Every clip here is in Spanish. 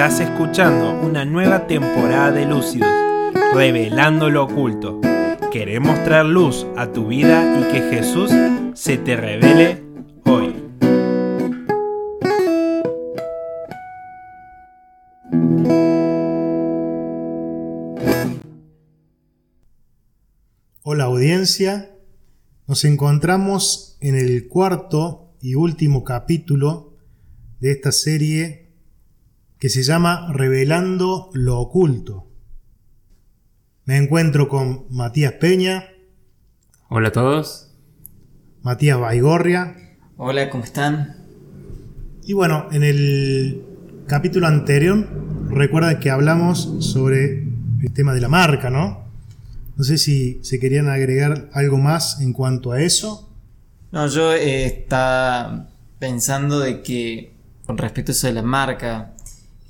Estás escuchando una nueva temporada de Lúcidos, revelando lo oculto. Queremos traer luz a tu vida y que Jesús se te revele hoy. Hola audiencia, nos encontramos en el cuarto y último capítulo de esta serie que se llama Revelando lo oculto. Me encuentro con Matías Peña, Hola a todos. Matías Baigorria Hola, ¿cómo están? y bueno, en el capítulo anterior recuerda que hablamos sobre el tema de la marca, ¿no? No sé si se querían agregar algo más en cuanto a eso. No, yo eh, estaba pensando de que con respecto a eso de la marca,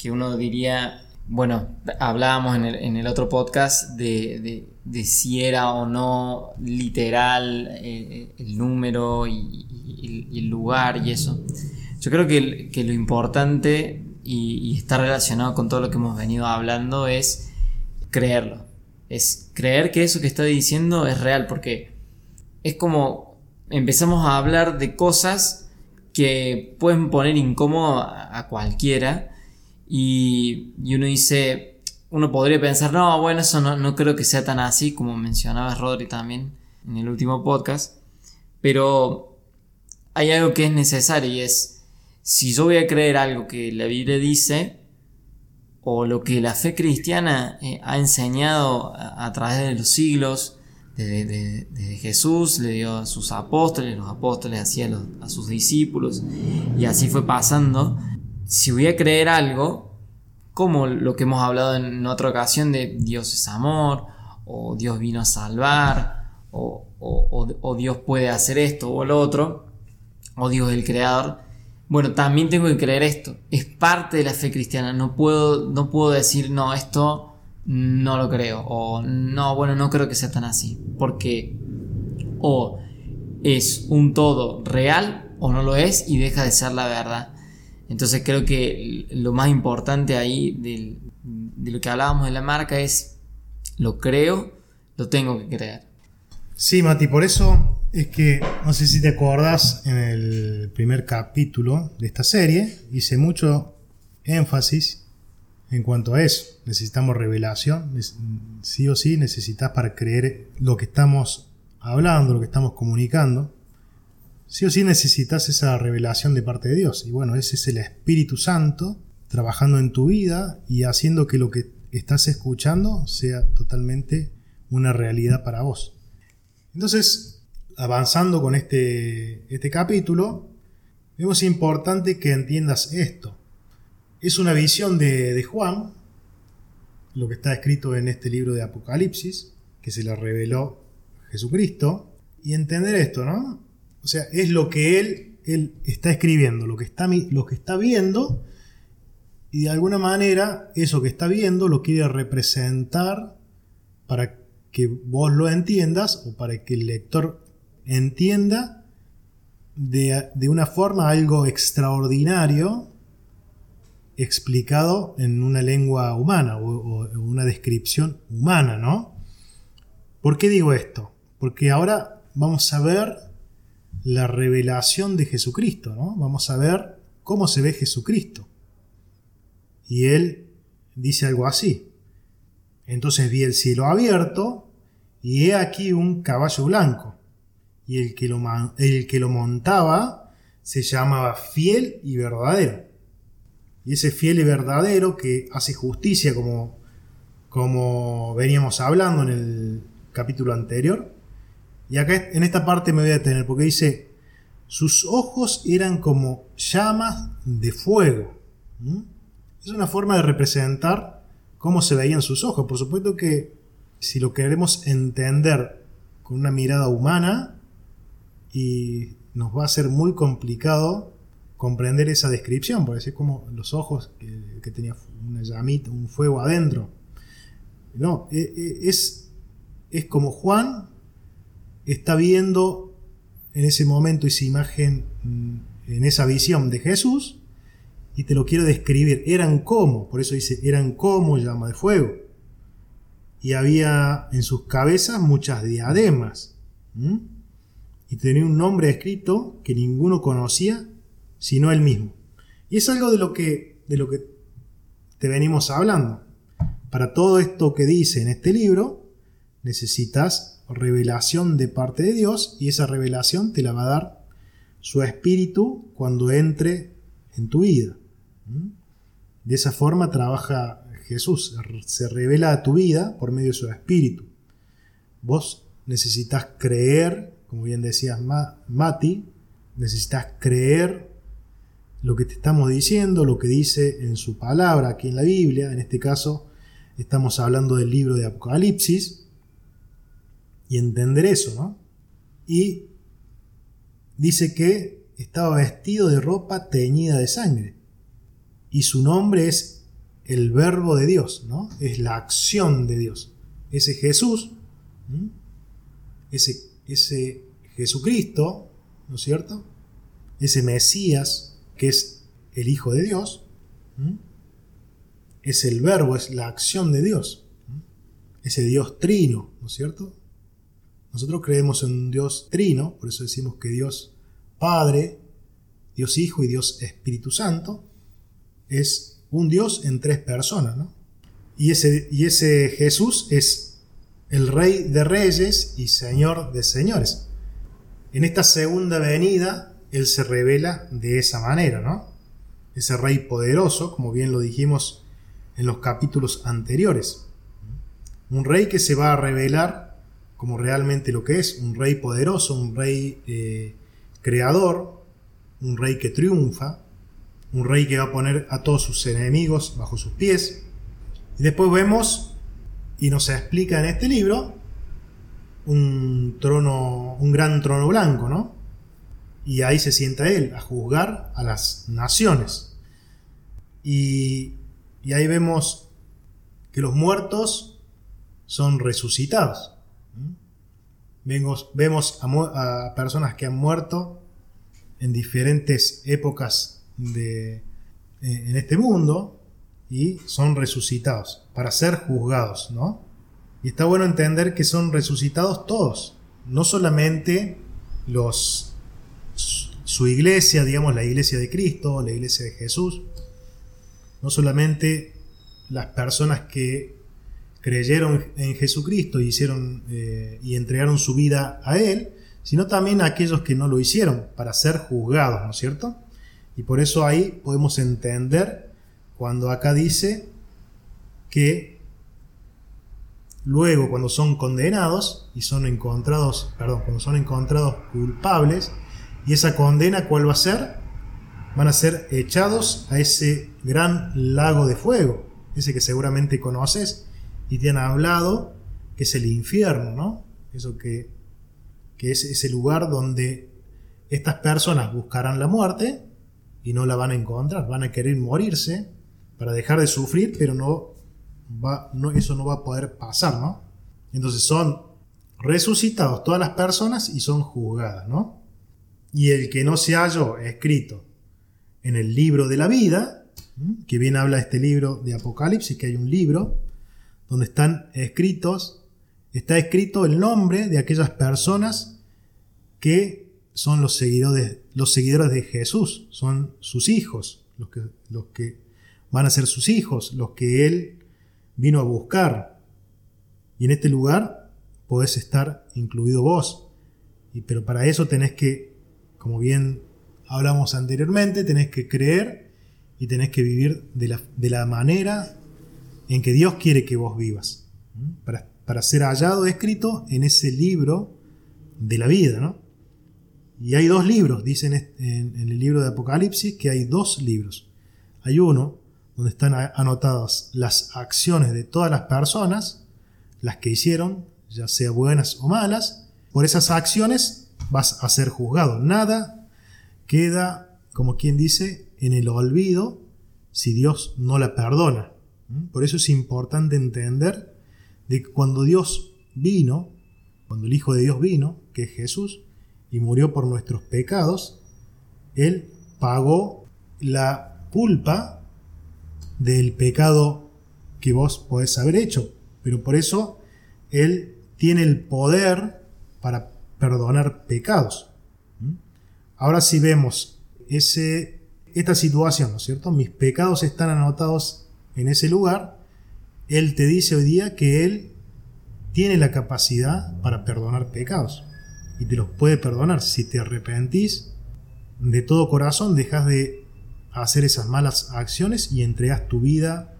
que uno diría, bueno, hablábamos en el, en el otro podcast de, de- si era o no literal eh, el número y, el lugar y eso. Yo creo que, que lo importante y, está relacionado con todo lo que hemos venido hablando es creerlo. Es creer que eso que está diciendo es real, porque es como empezamos a hablar de cosas que pueden poner incómodo a cualquiera y, uno dice, uno podría pensar, no, bueno, eso no, no creo que sea tan así como mencionaba Rodri también en el último podcast, pero hay algo que es necesario y es, si yo voy a creer algo que la Biblia dice, o lo que la fe cristiana eh, ha enseñado a, través de los siglos, desde, de- desde Jesús le dio a sus apóstoles, los apóstoles hacían los- a sus discípulos, y así fue pasando. Si voy a creer algo, como lo que hemos hablado en otra ocasión de Dios es amor, o Dios vino a salvar, o, Dios puede hacer esto o lo otro, o Dios es el creador, bueno, también tengo que creer esto. Es parte de la fe cristiana. No puedo, no puedo decir, no, esto no lo creo. O no, bueno, no creo que sea tan así. Porque o es un todo real o no lo es y deja de ser la verdad. Entonces creo que lo más importante ahí de lo que hablábamos de la marca es, lo creo, lo tengo que creer. Sí, Mati, por eso es que, no sé si te acordás, en el primer capítulo de esta serie hice mucho énfasis en cuanto a eso. Necesitamos revelación, sí o sí necesitas para creer lo que estamos hablando, lo que estamos comunicando. Sí o sí necesitas esa revelación de parte de Dios. Y bueno, ese es el Espíritu Santo trabajando en tu vida y haciendo que lo que estás escuchando sea totalmente una realidad para vos. Entonces, avanzando con este, este capítulo, vemos importante que entiendas esto. Es una visión de, de Juan, lo que está escrito en este libro de Apocalipsis, que se le reveló Jesucristo, y entender esto, ¿no? O sea, es lo que él, él está escribiendo, lo que está, lo que está viendo, y de alguna manera eso que está viendo lo quiere representar para que vos lo entiendas o para que el lector entienda de, de una forma algo extraordinario explicado en una lengua humana o, o una descripción humana, ¿no? ¿Por qué digo esto? Porque ahora vamos a ver la revelación de Jesucristo, ¿no? Vamos a ver cómo se ve Jesucristo. Y él dice algo así. Entonces vi el cielo abierto y he aquí un caballo blanco. Y el que lo, el que lo montaba se llamaba fiel y verdadero. Y ese fiel y verdadero que hace justicia como, como veníamos hablando en el capítulo anterior. Y acá en esta parte me voy a detener porque dice, sus ojos eran como llamas de fuego. Es una forma de representar cómo se veían sus ojos. Por supuesto que si lo queremos entender con una mirada humana, y nos va a ser muy complicado comprender esa descripción, porque es como los ojos que, que tenía una llamita, un fuego adentro. No, e- e- es, es como Juan está viendo en ese momento esa imagen, mm, en esa visión de Jesús, y te lo quiero describir. Eran como, por eso dice, eran como llama de fuego. Y había en sus cabezas muchas diademas. Y tenía un nombre escrito que ninguno conocía sino él mismo. Y es algo de lo que, de lo que te venimos hablando. Para todo esto que dice en este libro, necesitas revelación de parte de Dios y esa revelación te la va a dar su espíritu cuando entre en tu vida. De esa forma trabaja Jesús, se revela a tu vida por medio de su espíritu. Vos necesitas creer, como bien decías Mati, necesitas creer lo que te estamos diciendo, lo que dice en su palabra aquí en la Biblia, en este caso estamos hablando del libro de Apocalipsis, y entender eso, ¿no? Y dice que estaba vestido de ropa teñida de sangre, y su nombre es el verbo de Dios, ¿no? Es la acción de Dios. Ese Jesús, ese, ese Jesucristo, ¿no es cierto? Ese Mesías, que es el Hijo de Dios, es el verbo, es la acción de Dios, ese Dios trino, ¿no es cierto? Nosotros creemos en un Dios trino, por eso decimos que Dios Padre, Dios Hijo y Dios Espíritu Santo es un Dios en tres personas, ¿no? Y ese, y ese Jesús es el Rey de Reyes y Señor de Señores. En esta segunda venida, Él se revela de esa manera, ¿no? Ese Rey poderoso, como bien lo dijimos en los capítulos anteriores. Un Rey que se va a revelar como realmente lo que es, un Rey poderoso, un Rey eh, creador, un Rey que triunfa, un rey que va a poner a todos sus enemigos bajo sus pies. Y después vemos, y nos explica en este libro, un trono, un gran trono blanco, ¿no? Y ahí se sienta él a juzgar a las naciones. Y, ahí vemos que los muertos son resucitados. Vemos, vemos a personas que han muerto en diferentes épocas de, eh, en este mundo y son resucitados para ser juzgados, ¿no? Y está bueno entender que son resucitados todos, no solamente los su iglesia, digamos la iglesia de Cristo, la iglesia de Jesús, no solamente las personas que creyeron en Jesucristo y hicieron eh, y entregaron su vida a Él, sino también aquellos que no lo hicieron para ser juzgados, ¿no es cierto? Y por eso ahí podemos entender cuando acá dice que luego cuando son condenados y son encontrados, perdón, cuando son encontrados culpables, y esa condena cuál va a ser? Van a ser echados a ese gran lago de fuego, ese que seguramente conoces y te han hablado, que es el infierno, ¿no? Eso que, que es ese lugar donde estas personas buscarán la muerte y no la van a encontrar, van a querer morirse para dejar de sufrir, pero no va, no, eso no va a poder pasar, ¿no? Entonces son resucitados todas las personas y son juzgadas, ¿no? Y el que no se halló escrito en el libro de la vida, que bien habla este libro de Apocalipsis, que hay un libro donde están escritos, está escrito el nombre de aquellas personas que son los seguidores, los de Jesús, son sus hijos, los que, los que van a ser sus hijos, los que Él vino a buscar. Y en este lugar podés estar incluido vos. Y, pero para eso tenés que, como bien hablamos anteriormente, tenés que creer y tenés que vivir de la, de la manera en que Dios quiere que vos vivas. Para, para ser hallado escrito en ese libro de la vida, ¿no? Y hay dos libros, dicen en, el libro de Apocalipsis que hay dos libros. Hay uno donde están anotadas las acciones de todas las personas, las que hicieron, ya sea buenas o malas. Por esas acciones vas a ser juzgado. Nada queda, como quien dice, en el olvido si Dios no la perdona. ¿Mm? Por eso es importante entender de que cuando Dios vino, cuando el Hijo de Dios vino, que es Jesús, y murió por nuestros pecados, Él pagó la culpa del pecado que vos podés haber hecho. Pero por eso Él tiene el poder para perdonar pecados. ¿Mm? Ahora si vemos ese, esta situación, ¿no es cierto? Mis pecados están anotados en ese lugar. Él te dice hoy día que Él tiene la capacidad para perdonar pecados. Y te los puede perdonar. Si te arrepentís de todo corazón, dejas de hacer esas malas acciones y entregas tu vida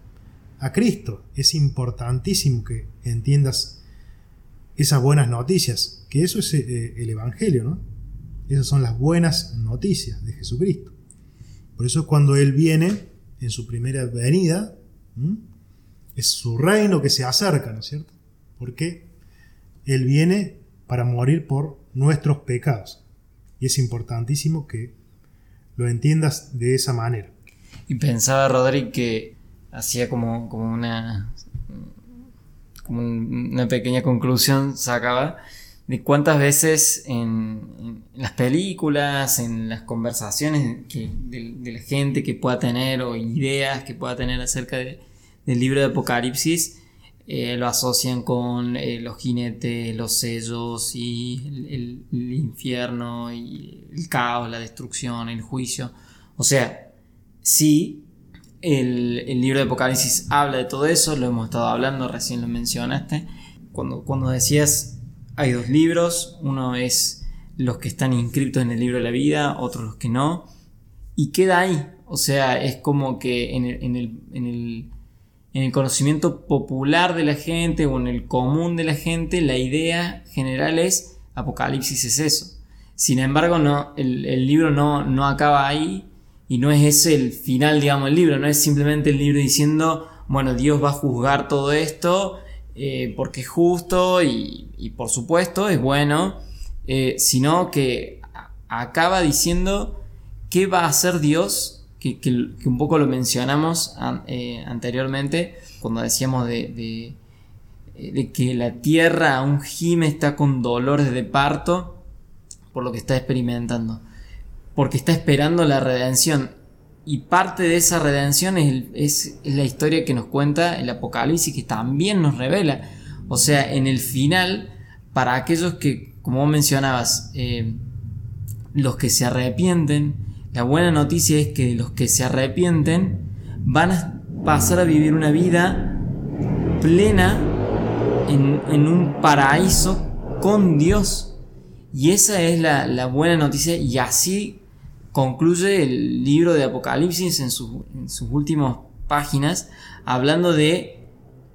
a Cristo. Es importantísimo que entiendas esas buenas noticias, que eso es eh, el Evangelio, ¿no? Esas son las buenas noticias de Jesucristo. Por eso cuando Él viene en su primera venida, es su reino que se acerca, ¿no es cierto? Porque Él viene para morir por nuestros pecados. Y es importantísimo que lo entiendas de esa manera. Y pensaba, Rodri, que hacía como, como una como una pequeña conclusión sacaba de cuántas veces en, las películas, en las conversaciones de, la gente que pueda tener o ideas que pueda tener acerca del libro de Apocalipsis, eh, lo asocian con eh, los jinetes, los sellos y el, infierno y el caos, la destrucción, el juicio. O sea, sí, el, el, libro de Apocalipsis habla de todo eso, lo hemos estado hablando, recién lo mencionaste. Cuando, cuando decías, hay dos libros, uno es los que están inscritos en el libro de la vida, otros los que no, y queda ahí. O sea, es como que en el, en el, en el, en el conocimiento popular de la gente o en el común de la gente, la idea general es Apocalipsis es eso. Sin embargo, no, el, el libro no, no acaba ahí, y no es ese el final, digamos, del libro, no es simplemente el libro diciendo, bueno, Dios va a juzgar todo esto eh, porque es justo y, por supuesto es bueno, eh, sino que acaba diciendo qué va a hacer Dios, que, un poco lo mencionamos eh, anteriormente, cuando decíamos de, de, que la tierra aún gime, está con dolores de parto por lo que está experimentando porque está esperando la redención. Y parte de esa redención es, la historia que nos cuenta el Apocalipsis, que también nos revela. O sea, en el final, para aquellos que, como mencionabas, eh, los que se arrepienten, la buena noticia es que los que se arrepienten van a pasar a vivir una vida plena en, en un paraíso con Dios. Y esa es la, la, buena noticia y así concluye el libro de Apocalipsis en, sus últimas páginas hablando de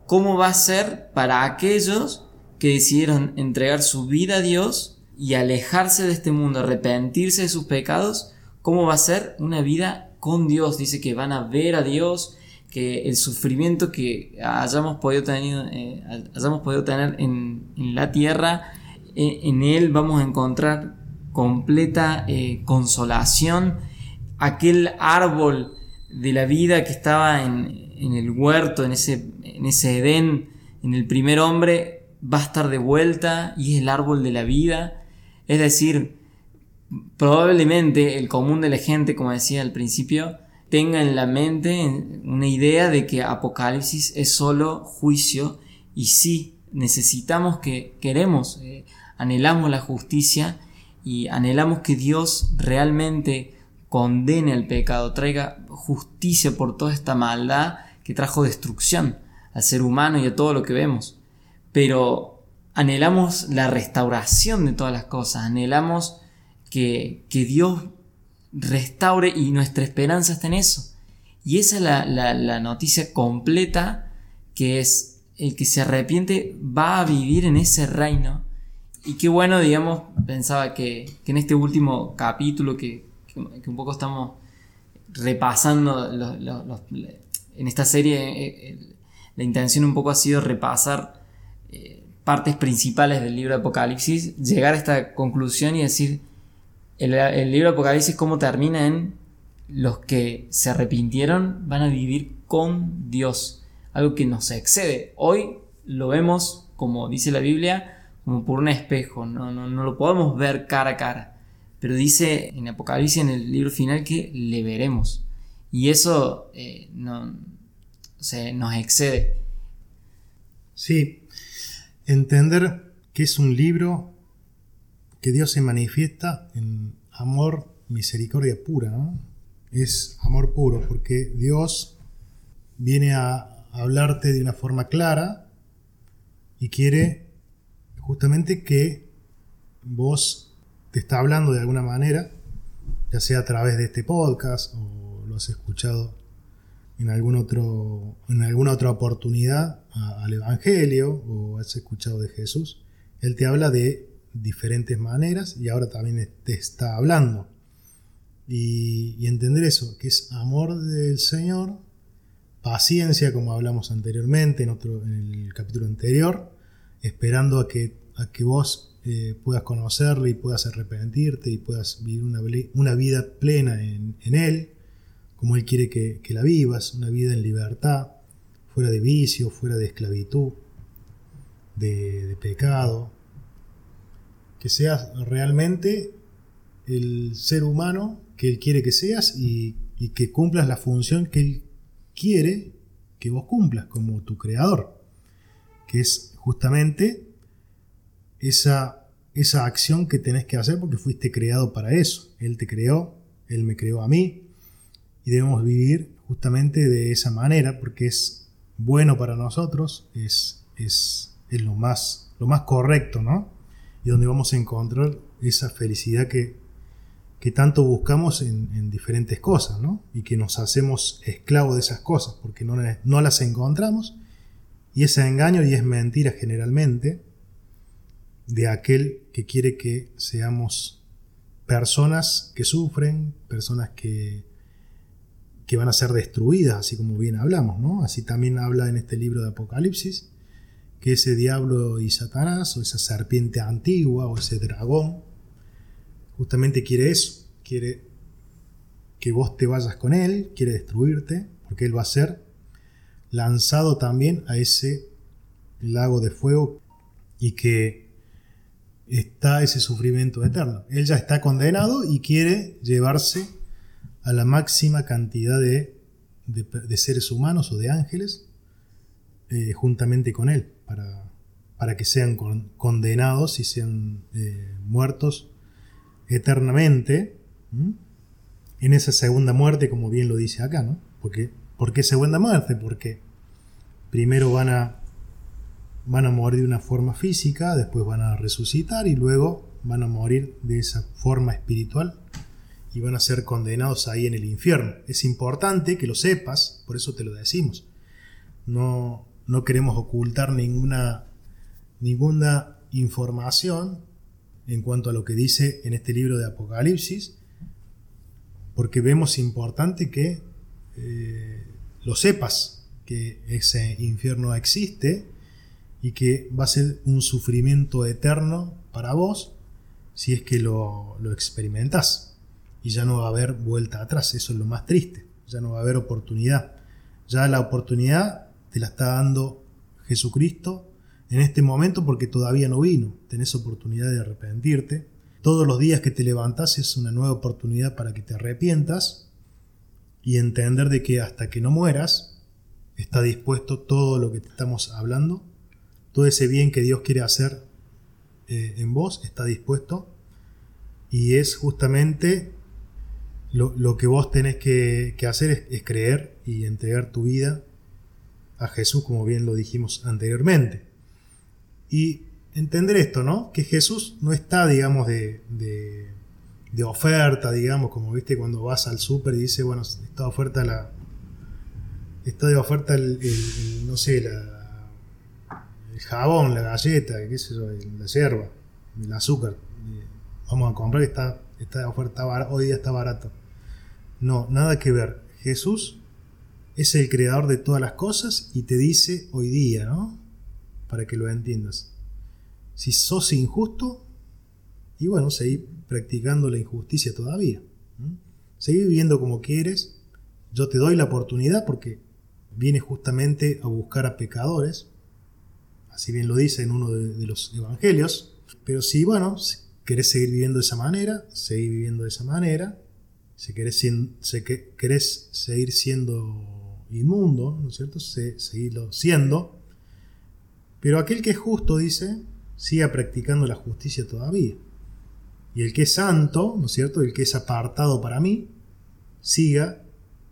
cómo va a ser para aquellos que decidieron entregar su vida a Dios y alejarse de este mundo, arrepentirse de sus pecados, cómo va a ser una vida con Dios. Dice que van a ver a Dios, que el sufrimiento que hayamos podido tener, eh, hayamos podido tener en, la tierra, eh, en Él vamos a encontrar completa eh, consolación, aquel árbol de la vida que estaba en, el huerto, en ese, en ese Edén, en el primer hombre, va a estar de vuelta y es el árbol de la vida. Es decir, probablemente el común de la gente, como decía al principio, tenga en la mente una idea de que Apocalipsis es solo juicio y sí, necesitamos que queremos, eh, anhelamos la justicia y anhelamos que Dios realmente condene el pecado, traiga justicia por toda esta maldad que trajo destrucción al ser humano y a todo lo que vemos. Pero anhelamos la restauración de todas las cosas, anhelamos que, Dios restaure y nuestra esperanza está en eso. Y esa es la, la noticia completa que es el que se arrepiente va a vivir en ese reino y qué bueno, digamos, pensaba que, en este último capítulo que, un poco estamos repasando en esta serie, eh, la intención un poco ha sido repasar eh, partes principales del libro de Apocalipsis, llegar a esta conclusión y decir, el, el libro de Apocalipsis cómo termina en los que se arrepintieron van a vivir con Dios, algo que nos excede. Hoy lo vemos, como dice la Biblia, como por un espejo, no, no, no lo podemos ver cara a cara. Pero dice en Apocalipsis, en el libro final, que le veremos. Y eso eh, no, se nos excede. Sí, entender que es un libro que Dios se manifiesta en amor, misericordia pura. Es amor puro, porque Dios viene a hablarte de una forma clara y quiere justamente que vos te está hablando de alguna manera, ya sea a través de este podcast o lo has escuchado en, en alguna otra oportunidad al Evangelio o has escuchado de Jesús, Él te habla de diferentes maneras y ahora también te está hablando. Y, entender eso, que es amor del Señor, paciencia, como hablamos anteriormente en, otro, en el capítulo anterior, esperando a que, a que vos eh, puedas conocerle y puedas arrepentirte y puedas vivir una, vida plena en, en Él como Él quiere que, la vivas, una vida en libertad, fuera de vicio, fuera de esclavitud, de, pecado, que seas realmente el ser humano que Él quiere que seas y, que cumplas la función que Él quiere que vos cumplas como tu creador, que es justamente esa, esa acción que tenés que hacer porque fuiste creado para eso. Él te creó, Él me creó a mí, y debemos vivir justamente de esa manera porque es bueno para nosotros, es, es, lo, más, lo más correcto, ¿no? Y donde vamos a encontrar esa felicidad que, que tanto buscamos en, diferentes cosas, ¿no? Y que nos hacemos esclavos de esas cosas porque no, no las encontramos. Y ese engaño y es mentira generalmente de aquel que quiere que seamos personas que sufren, personas que que van a ser destruidas, así como bien hablamos, ¿no? Así también habla en este libro de Apocalipsis, que ese diablo y Satanás, o esa serpiente antigua, o ese dragón, justamente quiere eso, quiere que vos te vayas con él, quiere destruirte, porque él va a ser lanzado también a ese lago de fuego y que está ese sufrimiento eterno. Él ya está condenado y quiere llevarse a la máxima cantidad de, seres humanos o de ángeles eh, juntamente con Él, para, para que sean condenados y sean eh, muertos eternamente en esa segunda muerte, como bien lo dice acá, ¿no? Porque, ¿Por qué segunda muerte? Porque primero van a, van a morir de una forma física, después van a resucitar y luego van a morir de esa forma espiritual y van a ser condenados ahí en el infierno. Es importante que lo sepas, por eso te lo decimos. No, no queremos ocultar ninguna, ninguna información en cuanto a lo que dice en este libro de Apocalipsis, porque vemos importante que eh, lo sepas, que ese infierno existe y que va a ser un sufrimiento eterno para vos si es que lo, lo experimentas y ya no va a haber vuelta atrás. Eso es lo más triste. Ya no va a haber oportunidad. Ya la oportunidad te la está dando Jesucristo en este momento porque todavía no vino. Tenés oportunidad de arrepentirte. Todos los días que te levantas es una nueva oportunidad para que te arrepientas y entender de que hasta que no mueras está dispuesto todo lo que te estamos hablando, todo ese bien que Dios quiere hacer eh, en vos está dispuesto y es justamente lo, que vos tenés que, hacer es, creer y entregar tu vida a Jesús, como bien lo dijimos anteriormente. Y entender esto, ¿no? Que Jesús no está, digamos, de, de, oferta, digamos, como viste cuando vas al súper y dice, bueno, está oferta la. Está de oferta el, no sé, la, el jabón, la galleta, qué sé la yerba, el azúcar. Vamos a comprar está, oferta, hoy día está barato. No, nada que ver. Jesús es el creador de todas las cosas y te dice hoy día, ¿no? Para que lo entiendas. Si sos injusto, y bueno, seguí practicando la injusticia todavía. Seguí viviendo como quieres. Yo te doy la oportunidad porque viene justamente a buscar a pecadores. Así bien lo dice en uno de, los evangelios. Pero si, bueno, querés seguir viviendo de esa manera, seguí viviendo de esa manera Si querés, si querés seguir siendo inmundo, ¿no es cierto? Se, seguirlo siendo. Pero aquel que es justo, dice, siga practicando la justicia todavía. Y el que es santo, ¿no es cierto? El que es apartado para mí, siga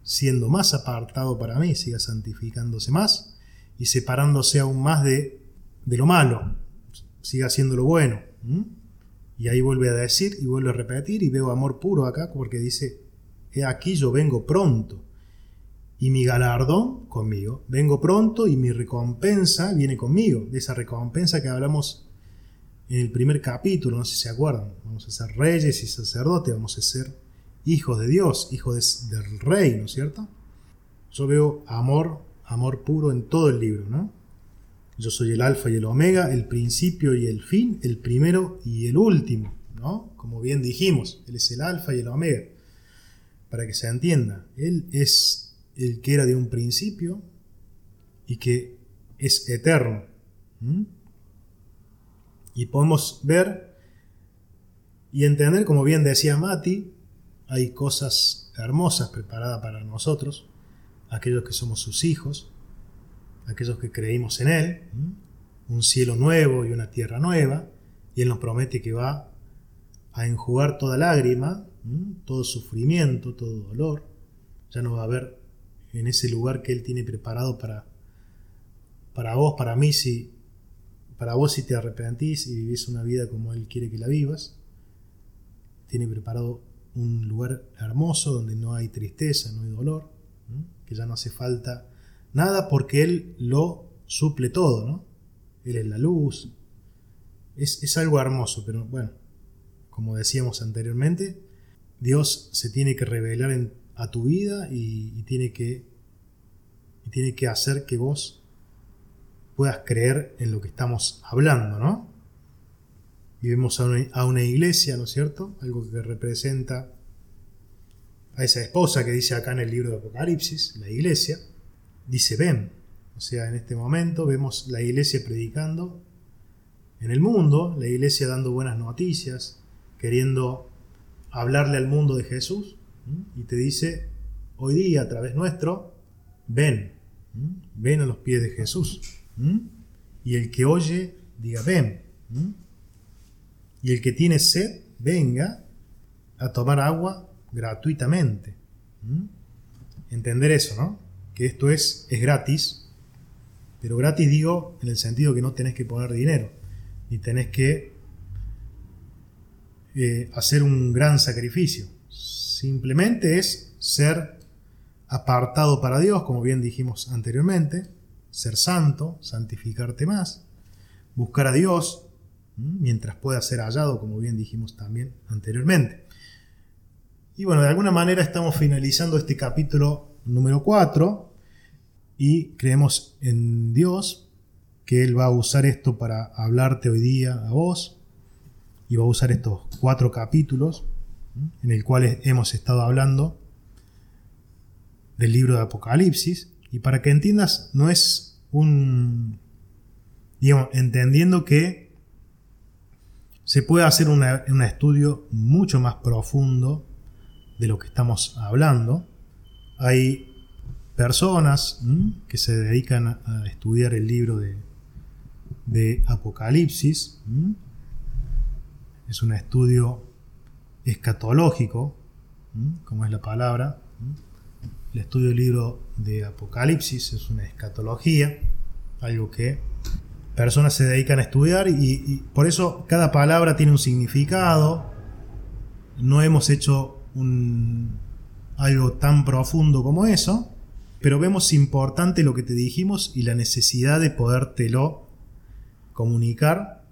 siendo más apartado para mí, siga santificándose más y separándose aún más de, de lo malo, siga haciendo lo bueno. Y ahí vuelve a decir y vuelve a repetir y veo amor puro acá porque dice, he aquí yo vengo pronto y mi galardón conmigo. Vengo pronto y mi recompensa viene conmigo. De esa recompensa que hablamos en el primer capítulo, no sé si se acuerdan. Vamos a ser reyes y sacerdotes, vamos a ser hijos de Dios, hijos del rey, ¿no es cierto? Yo veo amor, amor puro en todo el libro, ¿no? Yo soy el alfa y el omega, el principio y el fin, el primero y el último, ¿no? Como bien dijimos, Él es el alfa y el omega. Para que se entienda, Él es el que era de un principio y que es eterno. Y podemos ver y entender, como bien decía Mati, hay cosas hermosas preparadas para nosotros, aquellos que somos sus hijos, aquellos que creímos en Él, un cielo nuevo y una tierra nueva, y Él nos promete que va a enjugar toda lágrima, todo sufrimiento, todo dolor, ya no va a haber en ese lugar que Él tiene preparado para, para vos, para mí, si, para vos si te arrepentís y vivís una vida como Él quiere que la vivas, tiene preparado un lugar hermoso donde no hay tristeza, no hay dolor, que ya no hace falta nada porque Él lo suple todo, ¿no? Él es la luz. Es, algo hermoso, pero bueno, como decíamos anteriormente, Dios se tiene que revelar a tu vida y, tiene que, y tiene que hacer que vos puedas creer en lo que estamos hablando, ¿no? Y vemos a una, iglesia, ¿no es cierto? Algo que representa a esa esposa que dice acá en el libro de Apocalipsis, la iglesia, dice ven. O sea, en este momento vemos la iglesia predicando en el mundo, la iglesia dando buenas noticias, queriendo hablarle al mundo de Jesús, y te dice, hoy día a través nuestro, ven, ven a los pies de Jesús. Y el que oye, diga, ven. Y el que tiene sed, venga a tomar agua gratuitamente. Entender eso, ¿no? que esto es, es gratis, pero gratis digo en el sentido que no tenés que poner dinero, ni tenés que eh, hacer un gran sacrificio. Simplemente es ser apartado para Dios, como bien dijimos anteriormente, ser santo, santificarte más, buscar a Dios mientras pueda ser hallado, como bien dijimos también anteriormente. Y bueno, de alguna manera estamos finalizando este capítulo número 4 y creemos en Dios que Él va a usar esto para hablarte hoy día a vos y va a usar estos cuatro capítulos en el cual hemos estado hablando del libro de Apocalipsis. Y para que entiendas no es un digamos entendiendo que se puede hacer un estudio mucho más profundo de lo que estamos hablando hay personas que se dedican a, estudiar el libro de, Apocalipsis. Es un estudio escatológico, como es la palabra. El estudio del libro de Apocalipsis es una escatología, algo que personas se dedican a estudiar y por eso cada palabra tiene un significado. No hemos hecho un, algo tan profundo como eso, pero vemos importante lo que te dijimos y la necesidad de podértelo comunicar,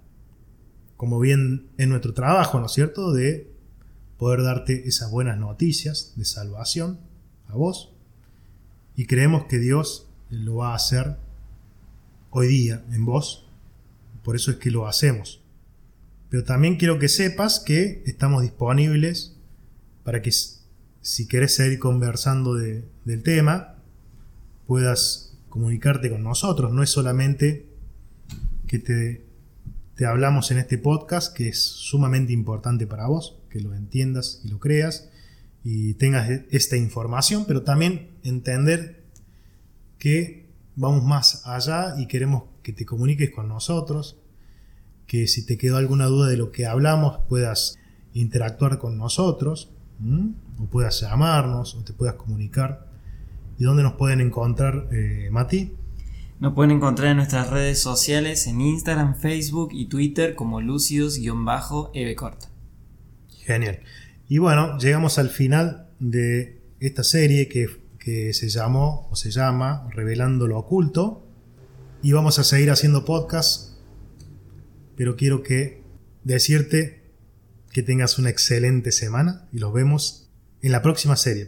como bien en nuestro trabajo, ¿no es cierto? De poder darte esas buenas noticias de salvación a vos. Y creemos que Dios lo va a hacer hoy día en vos. Por eso es que lo hacemos. Pero también quiero que sepas que estamos disponibles para que si querés seguir conversando del tema, puedas comunicarte con nosotros. No es solamente que te, te hablamos en este podcast, que es sumamente importante para vos, que lo entiendas y lo creas, y tengas e- esta información, pero también entender que vamos más allá y queremos que te comuniques con nosotros, que si te quedó alguna duda de lo que hablamos puedas interactuar con nosotros, ¿m? o puedas llamarnos, o te puedas comunicar. ¿Y dónde nos pueden encontrar, eh, Mati? Nos pueden encontrar en nuestras redes sociales, en Instagram, Facebook y Twitter como lucidos-ebcorta. Genial. Y bueno, llegamos al final de esta serie que, que se llamó o se llama Revelando lo Oculto. Y vamos a seguir haciendo podcast. Pero quiero que decirte que tengas una excelente semana y los vemos en la próxima serie.